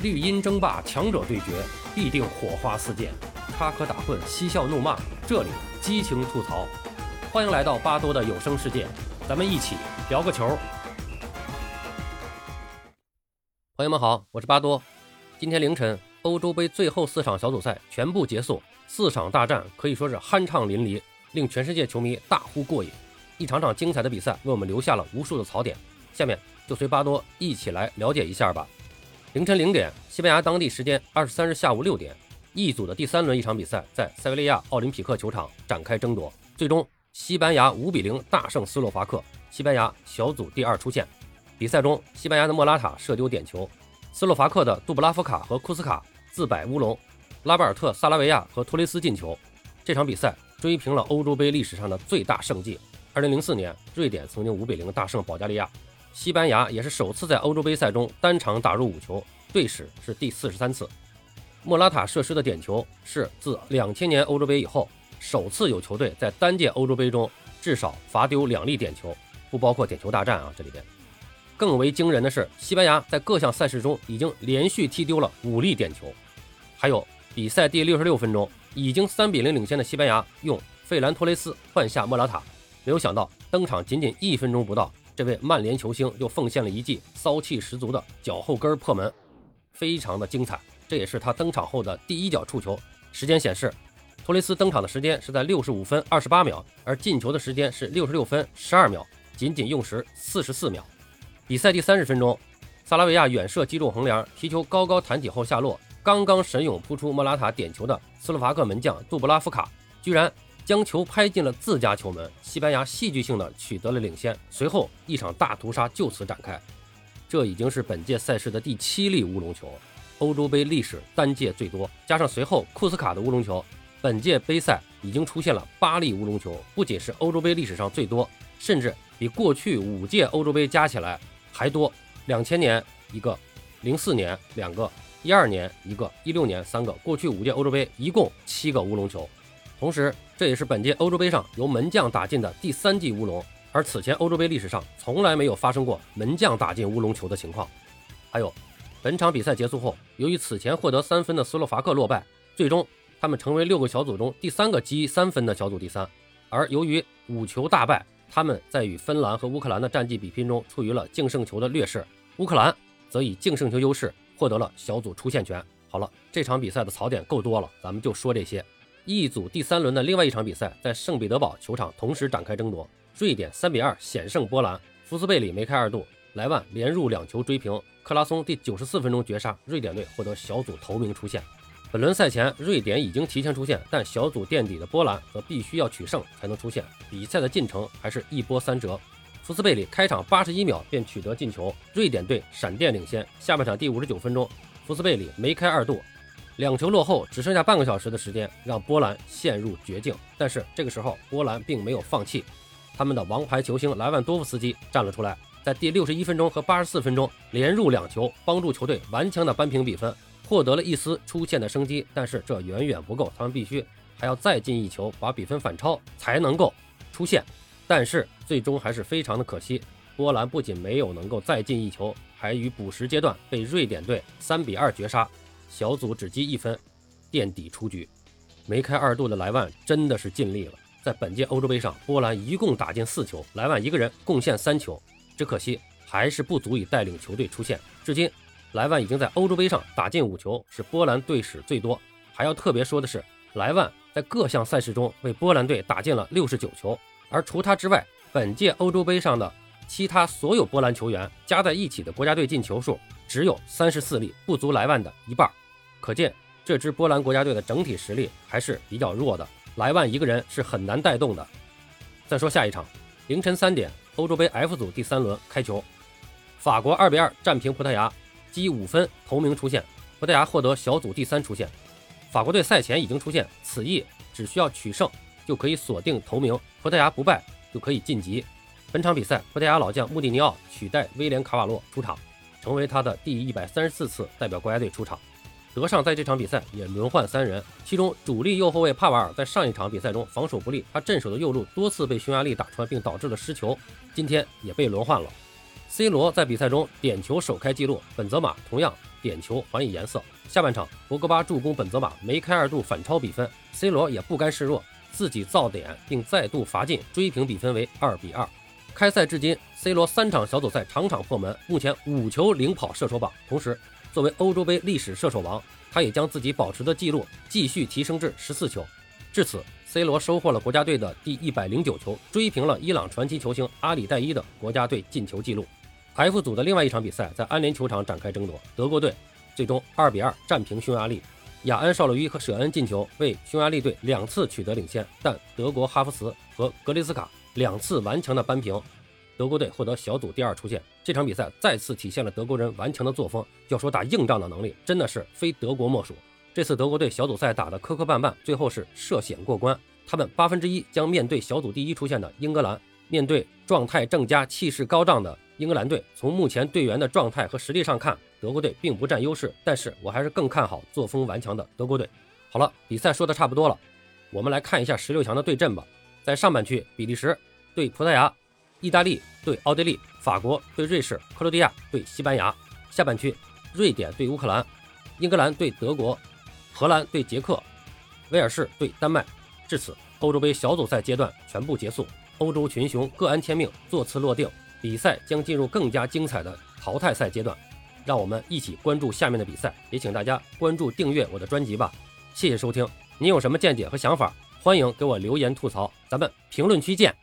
绿茵争霸，强者对决，必定火花四溅；插科打诨，嬉笑怒骂，这里激情吐槽。欢迎来到巴多的有声世界，咱们一起聊个球。朋友们好，我是巴多。今天凌晨，欧洲杯最后四场小组赛全部结束，四场大战可以说是酣畅淋漓，令全世界球迷大呼过瘾。一场场精彩的比赛为我们留下了无数的槽点。下面就随巴多一起来了解一下吧。凌晨零点，西班牙当地时间二十三日下午六点，E 组的第三轮一场比赛在塞维利亚奥林匹克球场展开争夺。最终，西班牙五比零大胜斯洛伐克，西班牙小组第二出线。比赛中，西班牙的莫拉塔射丢点球，斯洛伐克的杜布拉夫卡和库斯卡自摆乌龙，拉巴尔特·萨拉维亚和托雷斯进球。这场比赛追平了欧洲杯历史上的最大胜绩。二零零四年，瑞典曾经五比零大胜保加利亚。西班牙也是首次在欧洲杯赛中单场打入五球，队史是第四十三次。莫拉塔射失的点球是自两千年欧洲杯以后首次有球队在单届欧洲杯中至少罚丢两粒点球，不包括点球大战啊。这里边更为惊人的是，西班牙在各项赛事中已经连续踢丢了五粒点球。还有比赛第六十六分钟，已经三比零领先的西班牙用费兰托雷斯换下莫拉塔，没有想到登场仅仅一分钟不到。这位曼联球星又奉献了一记骚气十足的脚后跟破门，非常的精彩。这也是他登场后的第一脚触球。时间显示，托雷斯登场的时间是在六十五分二十八秒，而进球的时间是六十六分十二秒，仅仅用时四十四秒。比赛第三十分钟，萨拉维亚远射击中横梁，皮球高高弹起后下落，刚刚神勇扑出莫拉塔点球的斯洛伐克门将杜布拉夫卡，居然。将球拍进了自家球门，西班牙戏剧性的取得了领先。随后一场大屠杀就此展开，这已经是本届赛事的第七粒乌龙球，欧洲杯历史单届最多。加上随后库斯卡的乌龙球，本届杯赛已经出现了八粒乌龙球，不仅是欧洲杯历史上最多，甚至比过去五届欧洲杯加起来还多。两千年一个，零四年两个，一二年一个，一六年三个，过去五届欧洲杯一共七个乌龙球。同时，这也是本届欧洲杯上由门将打进的第三记乌龙，而此前欧洲杯历史上从来没有发生过门将打进乌龙球的情况。还有，本场比赛结束后，由于此前获得三分的斯洛伐克落败，最终他们成为六个小组中第三个积三分的小组第三。而由于五球大败，他们在与芬兰和乌克兰的战绩比拼中处于了净胜球的劣势，乌克兰则以净胜球优势获得了小组出线权。好了，这场比赛的槽点够多了，咱们就说这些。一组第三轮的另外一场比赛在圣彼得堡球场同时展开争夺，瑞典三比二险胜波兰，福斯贝里梅开二度，莱万连入两球追平，克拉松第九十四分钟绝杀，瑞典队获得小组头名出线。本轮赛前，瑞典已经提前出线，但小组垫底的波兰则必须要取胜才能出线，比赛的进程还是一波三折。福斯贝里开场八十一秒便取得进球，瑞典队闪电领先。下半场第五十九分钟，福斯贝里梅开二度。两球落后，只剩下半个小时的时间，让波兰陷入绝境。但是这个时候，波兰并没有放弃，他们的王牌球星莱万多夫斯基站了出来，在第六十一分钟和八十四分钟连入两球，帮助球队顽强的扳平比分，获得了一丝出线的生机。但是这远远不够，他们必须还要再进一球，把比分反超，才能够出线。但是最终还是非常的可惜，波兰不仅没有能够再进一球，还于补时阶段被瑞典队三比二绝杀。小组只积一分，垫底出局。梅开二度的莱万真的是尽力了。在本届欧洲杯上，波兰一共打进四球，莱万一个人贡献三球，只可惜还是不足以带领球队出线。至今，莱万已经在欧洲杯上打进五球，是波兰队史最多。还要特别说的是，莱万在各项赛事中为波兰队打进了六十九球，而除他之外，本届欧洲杯上的其他所有波兰球员加在一起的国家队进球数。只有三十四粒，不足莱万的一半，可见这支波兰国家队的整体实力还是比较弱的。莱万一个人是很难带动的。再说下一场，凌晨三点，欧洲杯 F 组第三轮开球，法国二比二战平葡萄牙，积五分头名出线，葡萄牙获得小组第三出线。法国队赛前已经出现，此役只需要取胜就可以锁定头名，葡萄牙不败就可以晋级。本场比赛，葡萄牙老将穆蒂尼奥取代威廉卡瓦洛出场。成为他的第一百三十四次代表国家队出场，德尚在这场比赛也轮换三人，其中主力右后卫帕瓦尔在上一场比赛中防守不利，他镇守的右路多次被匈牙利打穿，并导致了失球，今天也被轮换了。C 罗在比赛中点球首开纪录，本泽马同样点球还以颜色。下半场，博格巴助攻本泽马梅开二度反超比分，C 罗也不甘示弱，自己造点并再度罚进，追平比分为二比二。开赛至今，C 罗三场小组赛场场破门，目前五球领跑射手榜。同时，作为欧洲杯历史射手王，他也将自己保持的记录继续提升至十四球。至此，C 罗收获了国家队的第一百零九球，追平了伊朗传奇球星阿里代伊的国家队进球纪录。F 组的另外一场比赛在安联球场展开争夺，德国队最终二比二战平匈牙利。雅安绍洛伊和舍恩进球为匈牙利队两次取得领先，但德国哈弗茨和格雷斯卡两次顽强的扳平，德国队获得小组第二出线。这场比赛再次体现了德国人顽强的作风，要说打硬仗的能力，真的是非德国莫属。这次德国队小组赛打得磕磕绊绊，最后是涉险过关。他们八分之一将面对小组第一出现的英格兰，面对状态正佳、气势高涨的。英格兰队从目前队员的状态和实力上看，德国队并不占优势，但是我还是更看好作风顽强的德国队。好了，比赛说的差不多了，我们来看一下十六强的对阵吧。在上半区，比利时对葡萄牙，意大利对奥地利，法国对瑞士，克罗地亚对西班牙。下半区，瑞典对乌克兰，英格兰对德国，荷兰对捷克，威尔士对丹麦。至此，欧洲杯小组赛阶段全部结束，欧洲群雄各安天命，座次落定。比赛将进入更加精彩的淘汰赛阶段，让我们一起关注下面的比赛，也请大家关注订阅我的专辑吧。谢谢收听，您有什么见解和想法，欢迎给我留言吐槽，咱们评论区见。